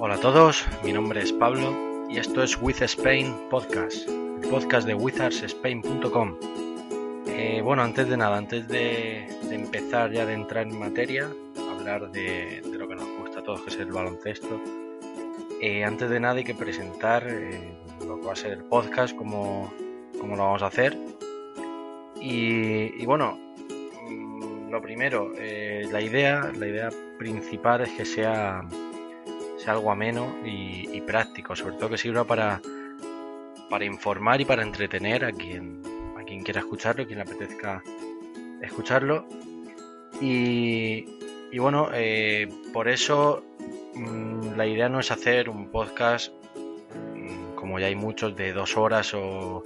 Hola a todos, mi nombre es Pablo y esto es With Spain Podcast, el podcast de wizardspain.com. Eh, bueno, antes de nada, antes de, empezar ya de entrar en materia, hablar de, lo que nos gusta a todos, que es el baloncesto, eh, antes de nada hay que presentar eh, lo que va a ser el podcast, cómo, cómo lo vamos a hacer. Y, bueno, mm, lo primero, la idea, la idea principal es que sea algo ameno y, práctico, sobre todo que sirva para, para informar y para entretener a quien, a quien quiera escucharlo, quien le apetezca escucharlo. Y, bueno, eh, por eso mm, la idea no es hacer un podcast, mm, como ya hay muchos, de dos horas o,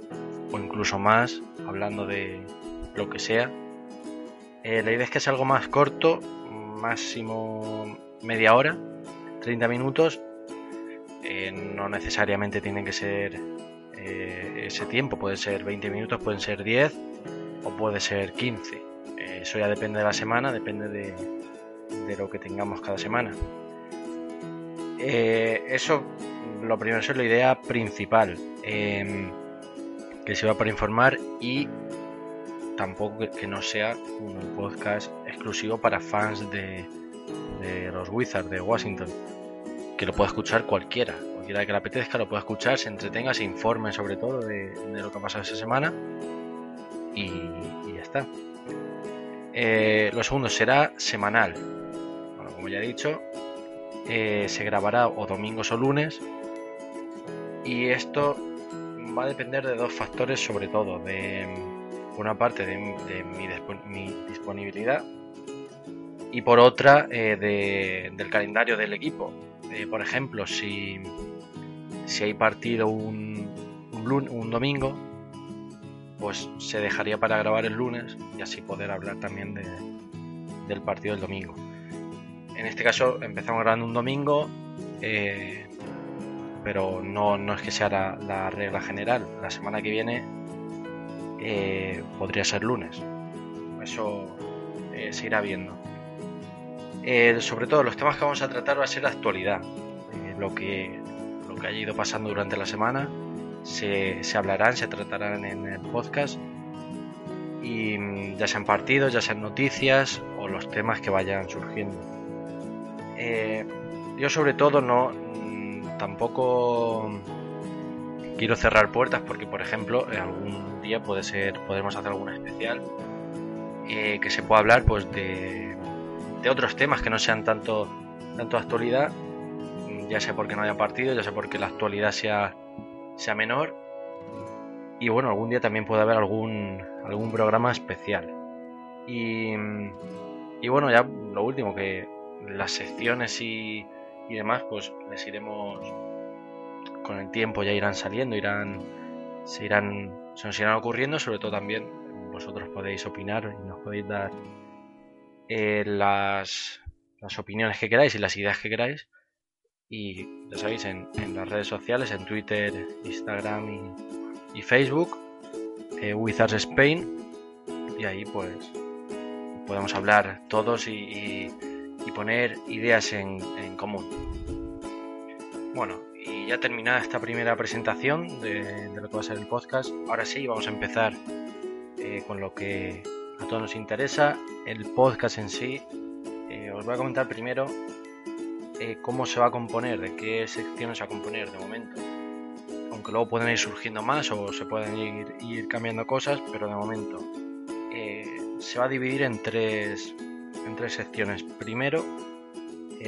o incluso más, hablando de lo que sea. Eh, la idea es que sea algo más corto, máximo media hora, 30 minutos eh, no necesariamente tienen que ser eh, ese tiempo, puede ser 20 minutos, pueden ser 10 o puede ser 15. Eh, eso ya depende de la semana, depende de, lo que tengamos cada semana. eso, lo primero, es la idea principal, em, que se va para informar y tampoco que, no sea un podcast exclusivo para fans de, de los Wizards de Washington que lo pueda escuchar cualquiera. Cualquiera que le apetezca lo pueda escuchar, se entretenga, se informe sobre todo de, lo que ha pasado esa semana y, ya está. Eh, lo segundo será semanal. Bueno, como ya he dicho, eh, se grabará o domingos o lunes y esto va a depender de dos factores sobre todo. De, una parte de, mi, disponibilidad y por otra eh, del calendario del equipo eh, por ejemplo, si, si hay partido un, un, domingo, pues se dejaría para grabar el lunes y así poder hablar también del partido del domingo. En este caso empezamos grabando un domingo, eh, pero no, es que sea la, regla general. La semana que viene eh, podría ser lunes. Eso se irá viendo. Eh, sobre todo los temas que vamos a tratar va a ser la actualidad, eh, lo, que, lo que haya ido pasando durante la semana, se, se hablarán, se tratarán en el podcast y mm, ya sean partidos, ya sean noticias o los temas que vayan surgiendo. Eh, yo sobre todo no mm, tampoco quiero cerrar puertas porque por ejemplo algún día puede ser podemos hacer alguna especial que se pueda hablar pues de de otros temas que no sean tanto, tanto actualidad, ya sea porque no haya partido, ya sea porque la actualidad sea, sea menor. Y bueno, algún día también puede haber algún, algún programa especial. Y, y bueno, ya lo último, que las secciones y, y demás, pues les iremos con el tiempo ya irán saliendo, irán se irán se nos irán ocurriendo, sobre todo también vosotros podéis opinar y nos podéis dar eh, las, las, opiniones que queráis y las ideas que queráis. Y ya sabéis, en, las redes sociales, en Twitter, Instagram y, Facebook, eh, Wizards Spain. Y ahí pues podemos hablar todos y, poner ideas en, común. Bueno, y ya terminada esta primera presentación de, lo que va a ser el podcast, ahora sí vamos a empezar eh, con lo que a todos nos interesa el podcast en sí. Eh, os voy a comentar primero eh, cómo se va a componer, de qué secciones se va a componer de momento. Aunque luego pueden ir surgiendo más o se pueden ir, ir cambiando cosas, pero de momento eh, se va a dividir en tres, en tres secciones. Primero,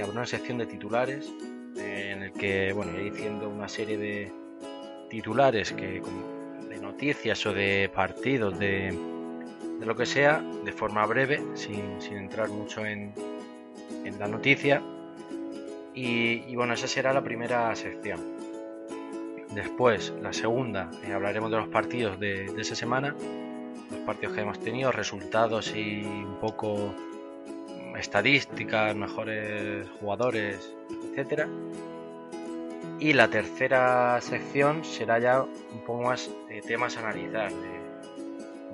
habrá una sección de titulares en el que bueno, iré diciendo una serie de titulares que de noticias o de partidos de de lo que sea, de forma breve, sin, entrar mucho en, la noticia. Y, bueno, esa será la primera sección. Después, la segunda, eh, hablaremos de los partidos de, esa semana, los partidos que hemos tenido, resultados y un poco estadísticas, mejores jugadores, etcétera. Y la tercera sección será ya un poco más de temas a analizar,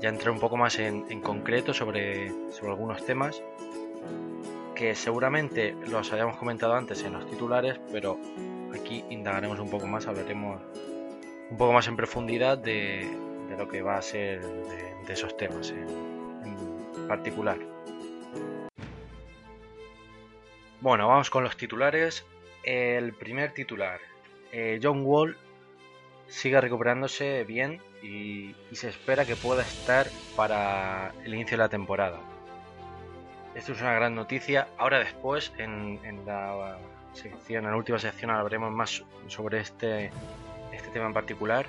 ya entré un poco más en, concreto sobre, sobre algunos temas que seguramente los hayamos comentado antes en los titulares, pero aquí indagaremos un poco más, hablaremos un poco más en profundidad de, lo que va a ser de, esos temas en, particular. Bueno, vamos con los titulares. El primer titular, eh, John Wall sigue recuperándose bien y, se espera que pueda estar para el inicio de la temporada. Esto es una gran noticia. Ahora después, en, la sección, en la última sección hablaremos más sobre este, este tema en particular.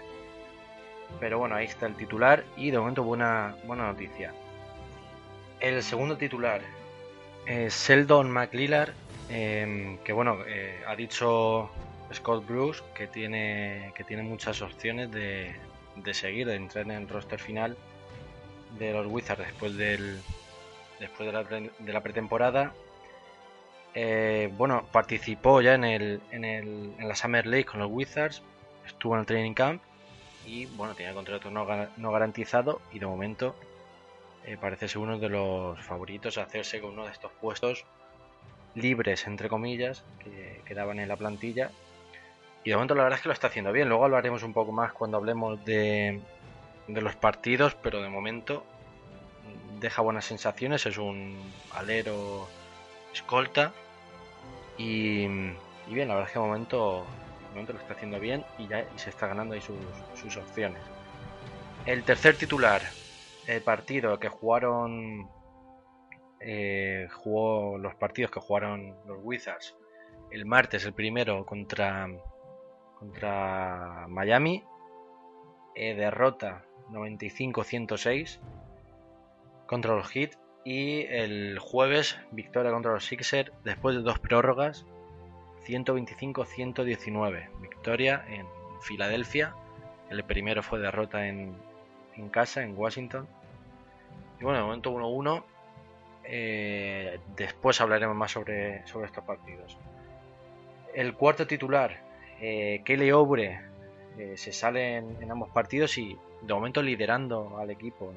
Pero bueno, ahí está el titular y de momento buena, buena noticia. El segundo titular, es Sheldon McLillar, em, que bueno, eh, ha dicho Scott Bruce que tiene, que tiene muchas opciones de, de seguir, de entrar en el roster final de los Wizards después después de la, de la pretemporada. Eh, bueno, participó ya en, el, en, el, en la Summer League con los Wizards, estuvo en el training camp y bueno, tenía contrato no, no garantizado y de momento eh, parece ser uno de los favoritos a hacerse con uno de estos puestos libres, entre comillas, que quedaban en la plantilla y de momento la verdad es que lo está haciendo bien. Luego hablaremos un poco más cuando hablemos de, los partidos, pero de momento deja buenas sensaciones. Es un alero escolta. Y, bien, la verdad es que de momento, momento lo está haciendo bien y ya se está ganando ahí sus, opciones. El tercer titular, el partido que jugaron. Eh, jugó los partidos que jugaron los Wizards el martes, el primero contra contra Miami. Eh, derrota 95-106 contra los Heat. Y el jueves victoria contra los Sixers después de dos prórrogas 125-119. Victoria en Filadelfia. El primero fue derrota en, en casa, en Washington. Y bueno, de momento 1-1. Eh, después hablaremos más sobre, sobre estos partidos. El cuarto titular eh, Kelly Obre eh, se sale en, ambos partidos y de momento liderando al equipo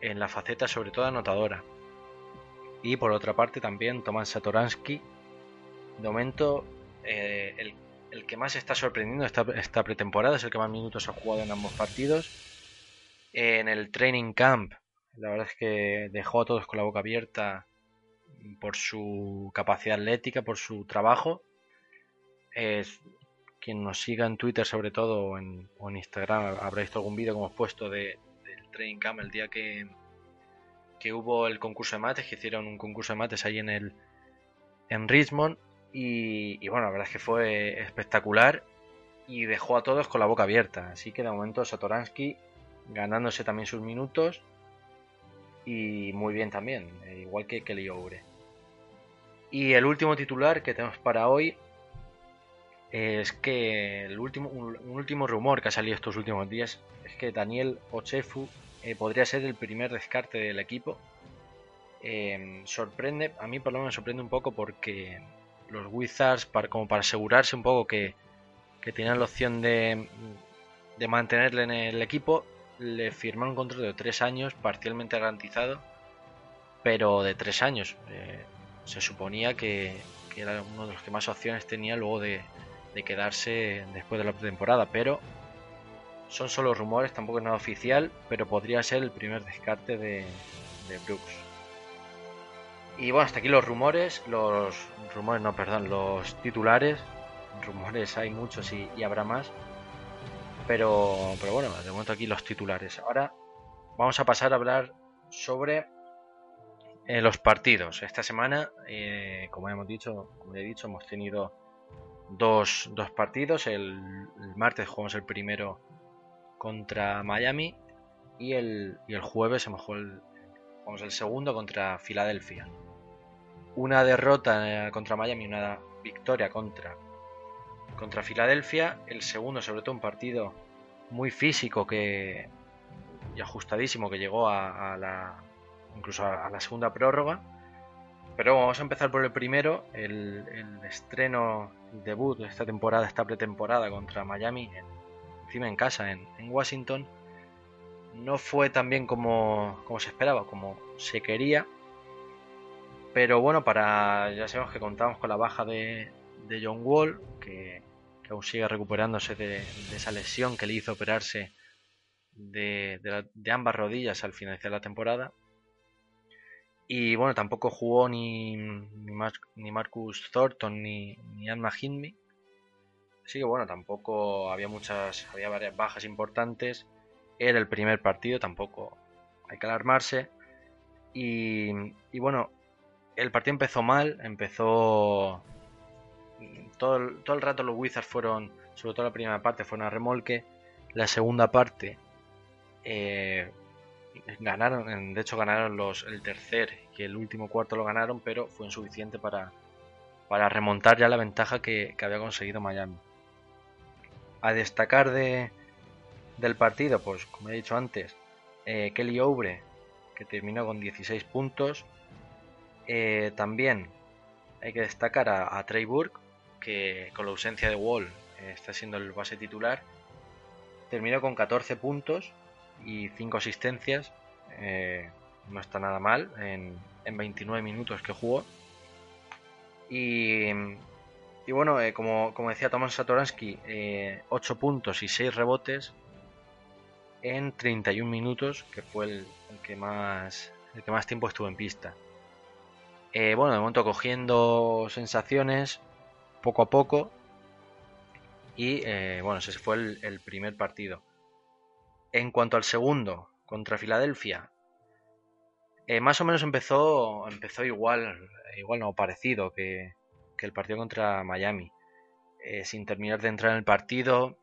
en, la faceta sobre todo anotadora. Y por otra parte también Tomás Satoransky, de momento eh, el, que más está sorprendiendo esta, esta pretemporada, es el que más minutos ha jugado en ambos partidos. En el training camp, la verdad es que dejó a todos con la boca abierta por su capacidad atlética, por su trabajo es quien nos siga en Twitter sobre todo o en, Instagram habrá visto algún vídeo como hemos puesto de, del Training Camp el día que, que hubo el concurso de mates, que hicieron un concurso de mates ahí en el en Richmond y, bueno, la verdad es que fue espectacular y dejó a todos con la boca abierta. Así que de momento Satoransky ganándose también sus minutos y muy bien también, igual que Kelly Oure. Y el último titular que tenemos para hoy es que el último, un, último rumor que ha salido estos últimos días es que Daniel Ochefu eh, podría ser el primer descarte del equipo. Em, sorprende, a mí por lo menos me sorprende un poco porque los Wizards, para, como para asegurarse un poco que, que tenían la opción de, de mantenerle en el equipo, le firmaron un contrato de tres años, parcialmente garantizado, pero de tres años. Eh, se suponía que, que, era uno de los que más opciones tenía luego de, de quedarse después de la temporada, pero son solo rumores, tampoco es nada oficial, pero podría ser el primer descarte de, de Brooks. Y bueno, hasta aquí los rumores, los rumores, no, perdón, los titulares. Rumores hay muchos y, habrá más. Pero, pero bueno, de momento aquí los titulares. Ahora vamos a pasar a hablar sobre eh, los partidos. Esta semana, eh, como hemos dicho, como he dicho, hemos tenido dos, partidos. El, martes jugamos el primero contra Miami y el, y el jueves hemos el, jugamos el segundo contra Filadelfia. Una derrota eh, contra Miami una victoria contra, contra Filadelfia. El segundo, sobre todo, un partido muy físico que, y ajustadísimo que llegó a, la incluso a la segunda prórroga pero vamos a empezar por el primero, el, estreno, debut de esta temporada, esta pretemporada contra Miami, encima en casa, en, Washington. No fue tan bien como, se esperaba, como se quería. Pero bueno, para ya sabemos que contamos con la baja de, John Wall, que, aún sigue recuperándose de, esa lesión que le hizo operarse de, ambas rodillas al finalizar la temporada. Y bueno, tampoco jugó ni, ni, Marcus Thornton ni, ni Anna Hindme. Así que bueno, tampoco había muchas, había varias bajas importantes. Era el primer partido, tampoco hay que alarmarse. Y, y bueno, el partido empezó mal, empezó... Todo el, todo el rato los Wizards fueron, sobre todo la primera parte, fueron a remolque. La segunda parte eh, ganaron, de hecho ganaron los, el tercer y el último cuarto lo ganaron, pero fue insuficiente para, para remontar ya la ventaja que, había conseguido Miami. A destacar de, del partido, pues como he dicho antes, eh, Kelly Oubre, que terminó con 16 puntos, eh, también hay que destacar a, Trey Burke, que con la ausencia de Wall eh, está siendo el base titular. Terminó con 14 puntos y 5 asistencias. Eh, no está nada mal en, 29 minutos que jugó. Y, bueno, como, decía Tomás Satoransky, 8 puntos y 6 rebotes en 31 minutos, que fue el, que más, el que más tiempo estuvo en pista. Eh, bueno, de momento cogiendo sensaciones poco a poco. Y eh, bueno, ese fue el, primer partido. En cuanto al segundo, contra Filadelfia, eh, más o menos empezó, empezó igual, igual no, parecido que, que el partido contra Miami. sin terminar de entrar en el partido,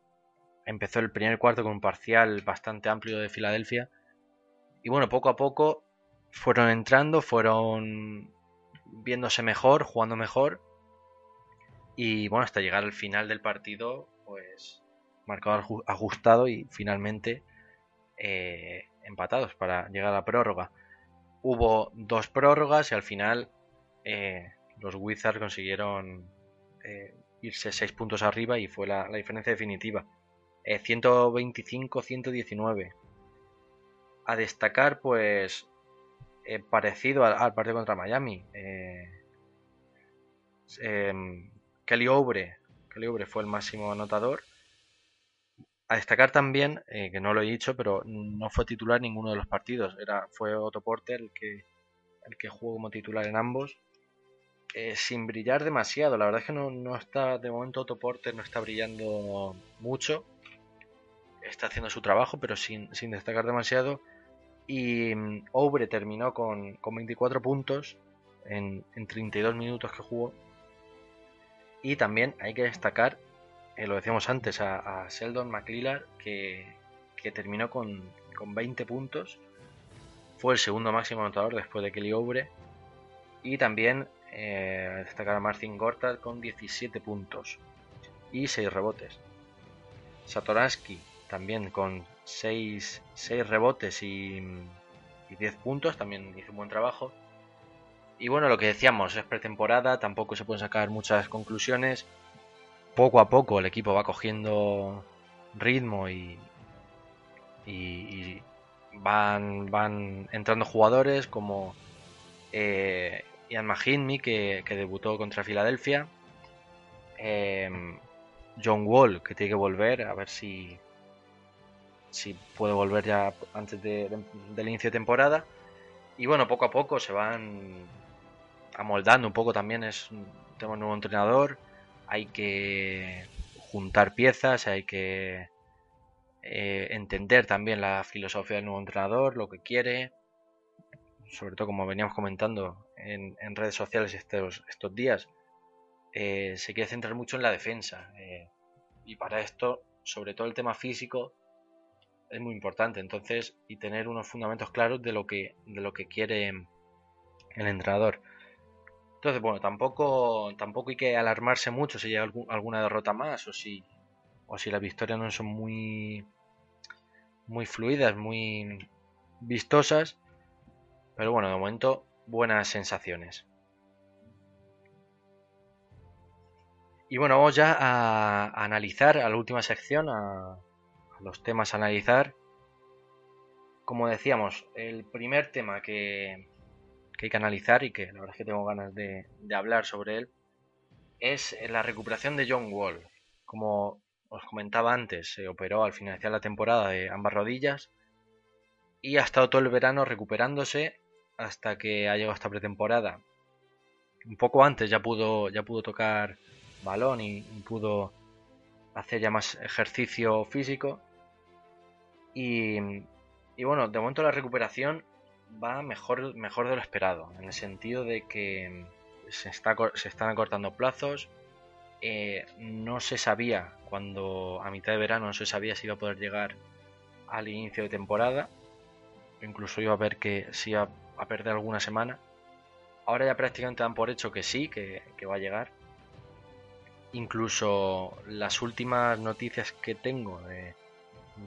empezó el primer cuarto con un parcial bastante amplio de Filadelfia. Y bueno, poco a poco fueron entrando, fueron viéndose mejor, jugando mejor. Y bueno, hasta llegar al final del partido, pues marcado ajustado y finalmente eh, empatados para llegar a la prórroga. Hubo dos prórrogas y al final eh, los Wizards consiguieron eh, irse seis puntos arriba y fue la, diferencia definitiva. 125-119. A destacar, pues, parecido al, partido contra Miami. Em, Kelly Oubre, Kelly Oubre fue el máximo anotador. A destacar también, eh, que no lo he dicho, pero no fue titular en ninguno de los partidos. Era, fue Otto Porter el que, el que jugó como titular en ambos. sin brillar demasiado. La verdad es que no, no, está, de momento Otto Porter no está brillando mucho. Está haciendo su trabajo, pero sin, sin destacar demasiado. Y mm, Obre terminó con, 24 puntos en, 32 minutos que jugó. Y también hay que destacar, eh, lo decíamos antes, a, Sheldon McLillar, que, terminó con, 20 puntos. Fue el segundo máximo anotador después de Kelly Obre. Y también eh, destacar a Martin Gortat con 17 puntos y 6 rebotes. Satoransky también con 6, rebotes y, 10 puntos, también hizo un buen trabajo. Y bueno, lo que decíamos, es pretemporada, tampoco se pueden sacar muchas conclusiones. Poco a poco el equipo va cogiendo ritmo y, van, van entrando jugadores como eh, Ian Mahinmi, que, debutó contra Filadelfia. Eh, John Wall, que tiene que volver, a ver si, si puede volver ya antes del inicio de temporada. Y bueno, poco a poco se van amoldando un poco también. Es, tenemos un nuevo entrenador, hay que juntar piezas, hay que eh, entender también la filosofía del nuevo entrenador, lo que quiere. Sobre todo, como veníamos comentando en, redes sociales estos, estos días, eh, se quiere centrar mucho en la defensa. Eh, y para esto, sobre todo el tema físico, es muy importante. Entonces, y tener unos fundamentos claros de lo que, de lo que quiere el entrenador. Entonces, bueno, tampoco, tampoco hay que alarmarse mucho si llega alguna derrota más o si, o si las victorias no son muy, muy fluidas, muy vistosas. Pero bueno, de momento, buenas sensaciones. Y bueno, vamos ya a, analizar a la última sección, a, los temas a analizar. Como decíamos, el primer tema que, que hay que analizar y que la verdad es que tengo ganas de, hablar sobre él, es la recuperación de John Wall. Como os comentaba antes, se operó al finalizar la temporada de ambas rodillas y ha estado todo el verano recuperándose hasta que ha llegado esta pretemporada. Un poco antes ya pudo, ya pudo tocar balón y, pudo hacer ya más ejercicio físico. Y, y, bueno, de momento la recuperación va mejor, mejor de lo esperado, en el sentido de que se, está, se están acortando plazos. Eh, no se sabía cuando a mitad de verano no se sabía si iba a poder llegar al inicio de temporada. Incluso iba a ver que si iba a perder alguna semana. Ahora ya prácticamente dan por hecho que sí, que, va a llegar. Incluso las últimas noticias que tengo de,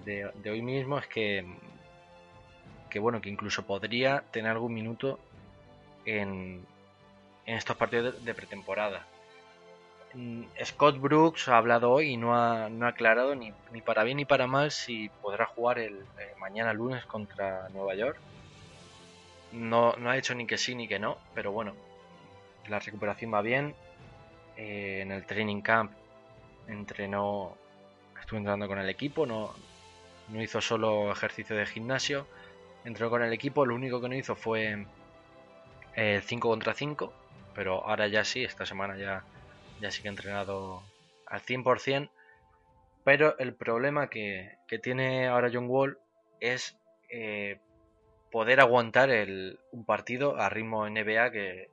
de hoy mismo es que que bueno, que incluso podría tener algún minuto en, en estos partidos de, pretemporada. Mm, Scott Brooks ha hablado hoy y no ha, no ha aclarado ni, ni, para bien ni para mal si podrá jugar el eh, mañana lunes contra Nueva York. No, no, ha dicho ni que sí ni que no, pero bueno, la recuperación va bien. Eh, en el training camp entrenó, estuvo entrenando con el equipo, no, no hizo solo ejercicio de gimnasio entró con el equipo, lo único que no hizo fue el 5 contra 5, pero ahora ya sí, esta semana ya, ya sí que ha entrenado al 100%, pero el problema que, tiene ahora John Wall es eh, poder aguantar el, un partido a ritmo NBA que,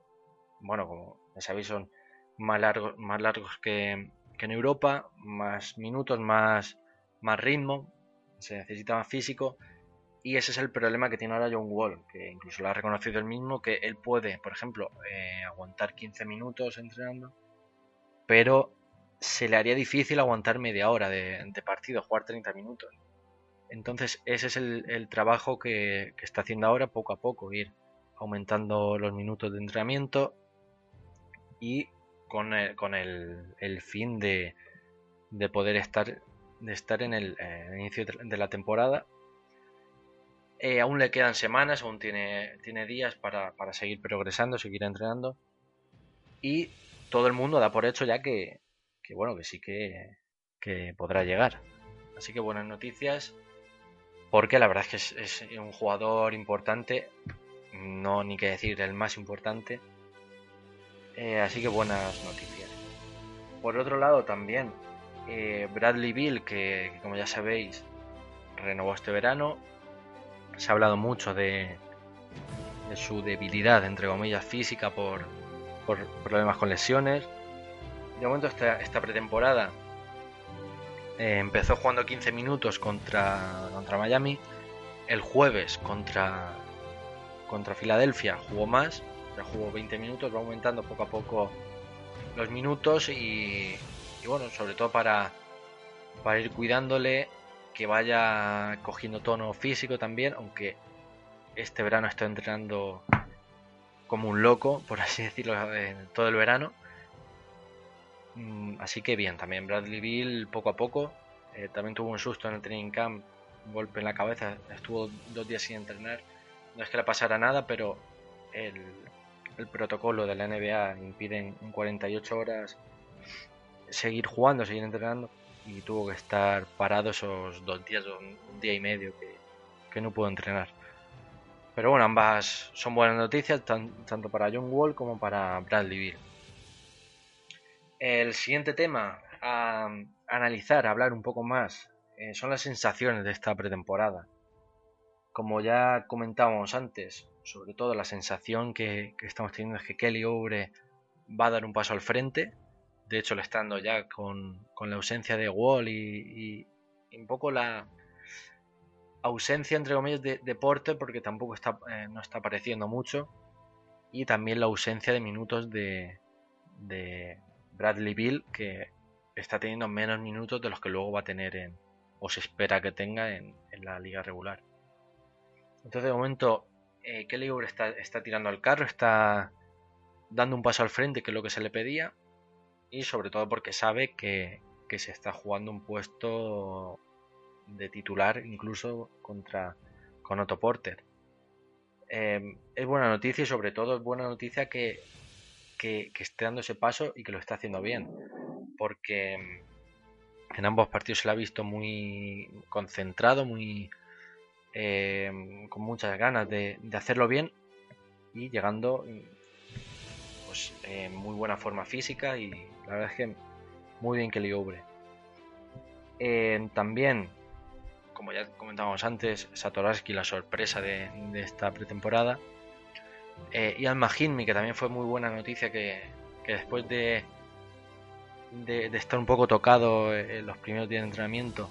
bueno, como ya sabéis, son más largos, más largos que, que en Europa, más minutos, más, más ritmo, se necesita más físico y ese es el problema que tiene ahora John Wall, que incluso lo ha reconocido él mismo, que él puede, por ejemplo, eh, aguantar 15 minutos entrenando, pero se le haría difícil aguantar media hora de, partido, jugar 30 minutos. Entonces ese es el, trabajo que, está haciendo ahora poco a poco, ir aumentando los minutos de entrenamiento y con el, con el, fin de, de, poder estar, de estar en el eh, inicio de la temporada eh, aún le quedan semanas, aún tiene, días para, seguir progresando, seguir entrenando. Y todo el mundo da por hecho ya que, bueno, que sí que, podrá llegar. Así que buenas noticias, porque la verdad es que es, un jugador importante, no ni que decir el más importante. Eh, así que buenas noticias. Por otro lado también, eh, Bradley Bill, que como ya sabéis, renovó este verano, se ha hablado mucho de, su debilidad, entre comillas, física por, problemas con lesiones. De momento esta, pretemporada eh, empezó jugando 15 minutos contra, contra Miami. El jueves contra, contra Filadelfia jugó más, ya jugó 20 minutos, va aumentando poco a poco los minutos y, y bueno, sobre todo para, para ir cuidándole que vaya cogiendo tono físico también, aunque este verano estoy entrenando como un loco, por así decirlo, todo el verano. Mm, así que bien, también Bradley Bill poco a poco. Eh, también tuvo un susto en el training camp, un golpe en la cabeza, estuvo dos días sin entrenar. No es que le pasara nada, pero el, el protocolo de la NBA impide en 48 horas seguir jugando, seguir entrenando y tuvo que estar parado esos dos días o un día y medio que, no pudo entrenar. Pero bueno, ambas son buenas noticias, tanto para John Wall como para Bradley Bill. El siguiente tema a analizar, a hablar un poco más, eh, son las sensaciones de esta pretemporada. Como ya comentábamos antes, sobre todo la sensación que, estamos teniendo es que Kelly Oubre va a dar un paso al frente de hecho, le estando ya con, la ausencia de Wall y, un poco la ausencia, entre comillas, de, deporte porque tampoco está, eh, no está apareciendo mucho. Y también la ausencia de minutos de, de Bradley Bill, que está teniendo menos minutos de los que luego va a tener en, o se espera que tenga en, la liga regular. Entonces, de momento, eh, Kelly está, está tirando al carro, está dando un paso al frente, que es lo que se le pedía y sobre todo porque sabe que, se está jugando un puesto de titular incluso contra con Otto Porter. eh, es buena noticia y sobre todo es buena noticia que, que, esté dando ese paso y que lo esté haciendo bien. Porque en ambos partidos se le ha visto muy concentrado, muy eh, con muchas ganas de, hacerlo bien y llegando pues en muy buena forma física y la verdad es que muy bien que le obre. Eh, también, como ya comentábamos antes, Satoraski la sorpresa de, esta pretemporada. Eh, y que también fue muy buena noticia que, después de, de, estar un poco tocado en los primeros días de entrenamiento,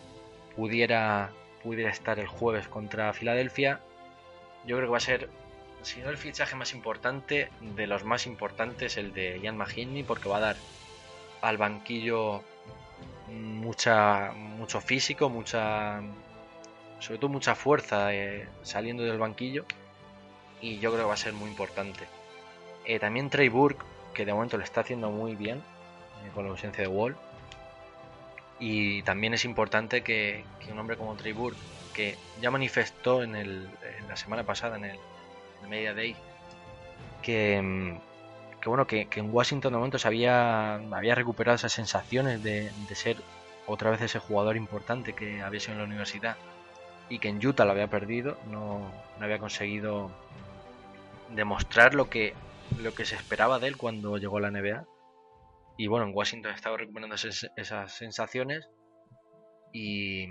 pudiera, pudiera estar el jueves contra Filadelfia. Yo creo que va a ser, si no el fichaje más importante, de los más importantes, el de Ian Mahinmi, porque va a dar al banquillo mucha mucho físico, mucha sobre todo mucha fuerza eh, saliendo del banquillo y yo creo que va a ser muy importante. Eh, también Trey Burke, que de momento lo está haciendo muy bien eh, con la ausencia de Wall. Y también es importante que, un hombre como Trey Burke, que ya manifestó en, el, en la semana pasada, en el, Media Day, que, mm, que bueno, que, en Washington de momento se había, había recuperado esas sensaciones de, ser otra vez ese jugador importante que había sido en la universidad y que en Utah lo había perdido, no, no había conseguido demostrar lo que, lo que se esperaba de él cuando llegó a la NBA. Y bueno, en Washington estaba recuperando esas, sensaciones y,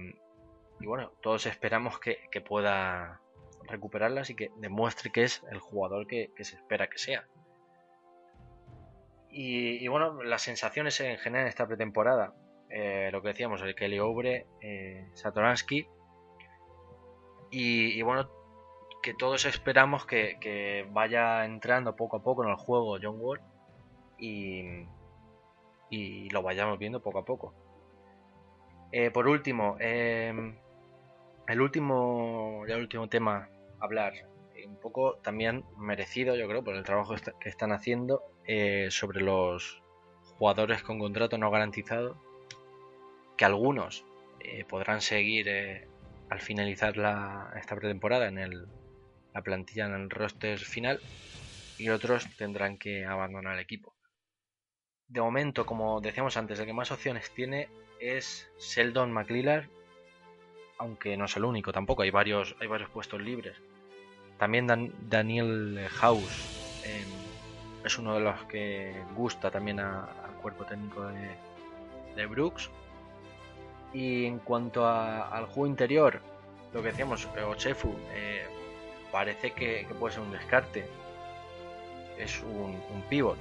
y, bueno, todos esperamos que, pueda recuperarlas y que demuestre que es el jugador que, se espera que sea. Y, bueno, las sensaciones en general en esta pretemporada, eh, lo que decíamos, el Kelly Obre, eh, Satoransky, y, bueno, que todos esperamos que, vaya entrando poco a poco en el juego John Wall y, lo vayamos viendo poco a poco. Eh, por último, em, el último, el último tema hablar, un poco también merecido, yo creo, por el trabajo que están haciendo eh, sobre los jugadores con contrato no garantizado, que algunos eh, podrán seguir al finalizar la, esta pretemporada en el, la plantilla en el roster final y otros tendrán que abandonar el equipo. De momento, como decíamos antes, el que más opciones tiene es Sheldon McLillar, aunque no es el único tampoco, hay varios, hay varios puestos libres. También Daniel House es uno de los que gusta también al cuerpo técnico de, de Brooks y en cuanto al juego interior, lo que decíamos, eh, Ochefu eh, parece que, puede ser un descarte. Es un, pivot.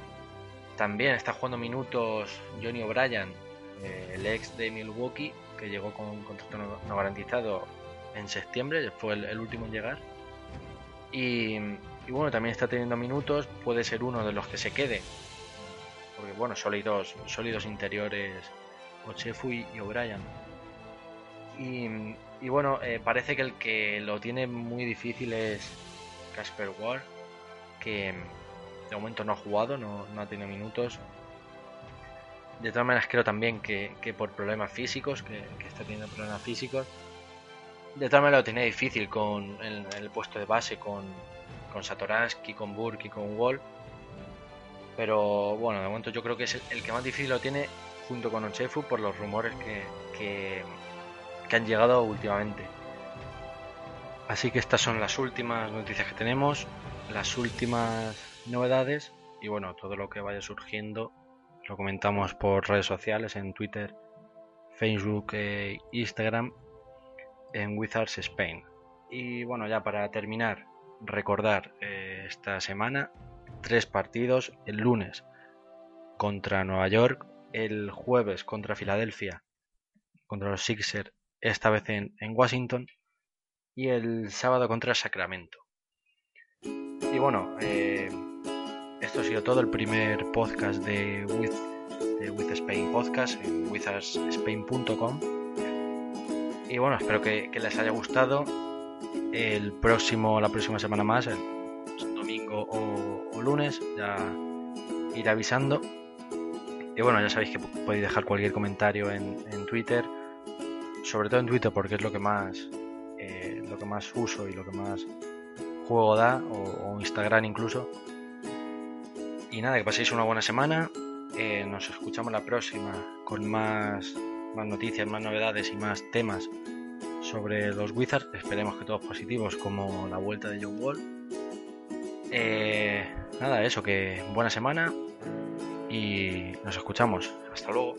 También está jugando minutos Johnny O'Brien, eh, el ex de Milwaukee, que llegó con un contrato no, garantizado en septiembre, fue el, último en llegar. Y, bueno, también está teniendo minutos, puede ser uno de los que se quede. Porque bueno, sólidos, sólidos interiores Ochefu y O'Brien. Y, bueno, eh, parece que el que lo tiene muy difícil es Casper Ward, que de momento no ha jugado, no, ha tenido minutos. De todas maneras creo también que, por problemas físicos, que, está teniendo problemas físicos. De todas maneras lo tiene difícil con el, puesto de base, con, con Satoransky, con Burke y con Wall. Pero bueno, de momento yo creo que es el, que más difícil lo tiene junto con Ochefu por los rumores que, que han llegado últimamente. Así que estas son las últimas noticias que tenemos, las últimas novedades y bueno, todo lo que vaya surgiendo lo comentamos por redes sociales, en Twitter, Facebook e Instagram, en Wizards Spain. Y bueno, ya para terminar, recordar eh, esta semana tres partidos, el lunes contra Nueva York, el jueves contra Filadelfia, contra los Sixers esta vez en, Washington, y el sábado contra Sacramento. Y bueno, eh, esto ha sido todo el primer podcast de With, Spain Podcast en witharspain.com. Y bueno, espero que, les haya gustado. El próximo, la próxima semana más, el domingo o, lunes, ya iré avisando. Y bueno, ya sabéis que podéis dejar cualquier comentario en, en Twitter sobre todo en Twitter porque es lo que más eh, lo que más uso y lo que más juego da, o, Instagram incluso. Y nada, que paséis una buena semana. Eh, nos escuchamos la próxima con más, más noticias, más novedades y más temas sobre los Wizards. Esperemos que todos positivos, como la vuelta de John Wall. Eh, nada, eso, que buena semana y nos escuchamos. Hasta luego.